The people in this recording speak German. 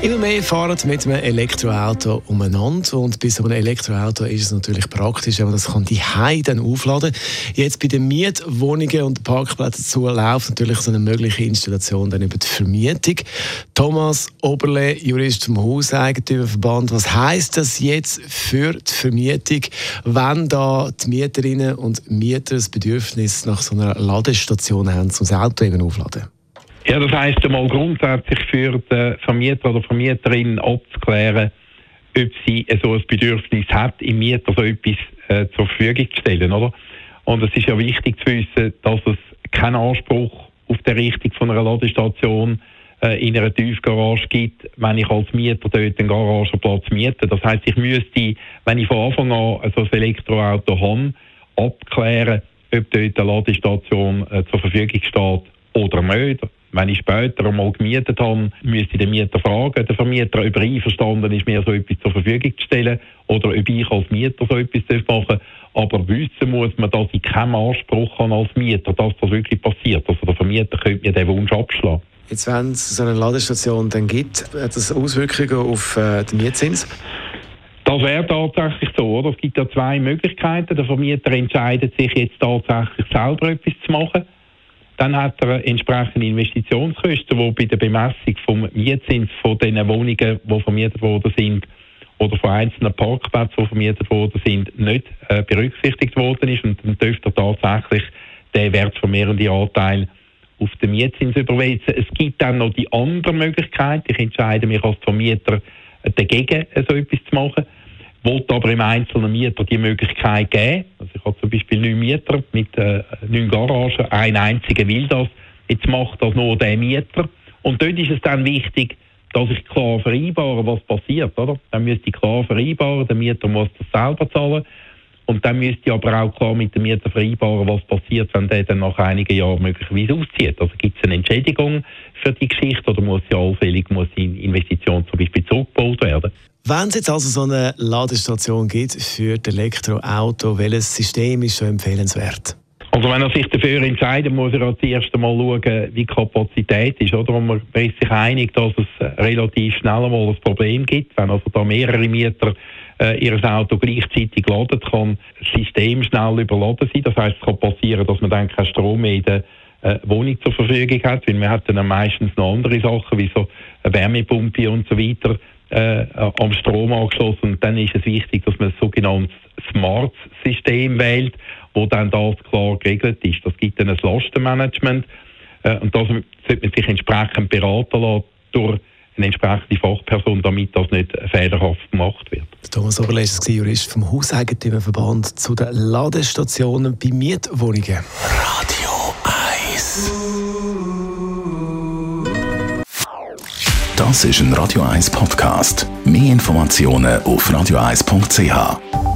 Immer mehr fahren mit einem Elektroauto umeinander und bei so einem Elektroauto ist es natürlich praktisch, wenn man das kann die dann aufladen Jetzt bei den Mietwohnungen und Parkplätzen zu läuft natürlich so eine mögliche Installation dann über die Vermietung. Thomas Oberle, Jurist vom Hauseigentümerverband, was heißt das jetzt für die Vermietung, wenn da die Mieterinnen und Mieter das Bedürfnis nach so einer Ladestation haben, um das Auto eben aufladen? Ja, das heisst einmal grundsätzlich für den Vermieter oder Vermieterin abzuklären, ob sie so ein Bedürfnis hat, im Mieter so etwas äh, zur Verfügung zu stellen, oder? Und es ist ja wichtig zu wissen, dass es keinen Anspruch auf die Richtung von einer Ladestation äh, in einer Tiefgarage gibt, wenn ich als Mieter dort einen Garagenplatz miete. Das heißt, ich müsste, wenn ich von Anfang an so ein Elektroauto habe, abklären, ob dort eine Ladestation äh, zur Verfügung steht oder nicht. Wenn ich später einmal gemietet habe, müsste ich den Mieter fragen, der Vermieter, ob er einverstanden ist, mir so etwas zur Verfügung zu stellen oder ob ich als Mieter so etwas machen darf. Aber wissen muss man, dass ich keinen Anspruch habe als Mieter, dass das wirklich passiert. Also der Vermieter könnte mir den Wunsch abschlagen. Jetzt, wenn es so eine Ladestation dann gibt, hat das Auswirkungen auf äh, den Mietzins? Das wäre tatsächlich so. Oder? Es gibt ja zwei Möglichkeiten. Der Vermieter entscheidet sich jetzt tatsächlich selber etwas zu machen dann hat er entsprechende Investitionskosten, die bei der Bemessung vom Mietzins von den Wohnungen, die vermietet worden sind, oder von einzelnen Parkplätzen, die vermietet worden sind, nicht äh, berücksichtigt worden ist. Und dann dürfte er tatsächlich den wertvermehrenden Anteil auf den Mietzins überweisen. Es gibt dann noch die andere Möglichkeit. Ich entscheide mich als Vermieter dagegen, so etwas zu machen wollte aber im einzelnen Mieter die Möglichkeit geben. Also habe zum Beispiel neun Mieter mit äh, neun Garagen, ein einziger will das. Jetzt macht das nur der Mieter. Und dort ist es dann wichtig, dass ich klar vereinbare, was passiert. Oder? Dann müsste ich klar vereinbaren, der Mieter muss das selber zahlen. Und dann müsste ich aber auch klar mit dem Mieter vereinbaren, was passiert, wenn der dann nach einigen Jahren möglicherweise auszieht. Also gibt es eine Entschädigung für die Geschichte oder muss ja allfällig muss die Investition zum Beispiel zurückgebaut werden? Wenn es jetzt also so eine Ladestation gibt für das Elektroauto, welches System ist schon empfehlenswert? Also wenn er sich dafür entscheidet, muss er als erstes mal schauen, wie die Kapazität ist. Oder? Und man ist sich einig, dass es relativ schnell mal ein Problem gibt. Wenn also da mehrere Mieter äh, ihr Auto gleichzeitig laden, kann das System schnell überladen sein. Das heißt, es kann passieren, dass man dann keinen Strom mehr in der äh, Wohnung zur Verfügung hat, weil man hat dann meistens noch andere Sachen, wie so eine Wärmepumpe und so weiter äh, am Strom angeschlossen. Und dann ist es wichtig, dass man ein sogenanntes Smart-System wählt, wo dann das klar geregelt ist. Das gibt dann ein Lastenmanagement äh, und da sollte man sich entsprechend beraten lassen durch eine entsprechende Fachperson, damit das nicht fehlerhaft gemacht wird. Thomas Oberle ist Jurist vom Hauseigentümerverband zu den Ladestationen bei Mietwohnungen. Radio 1 Das ist ein Radio 1 Podcast. Mehr Informationen auf radio1.ch.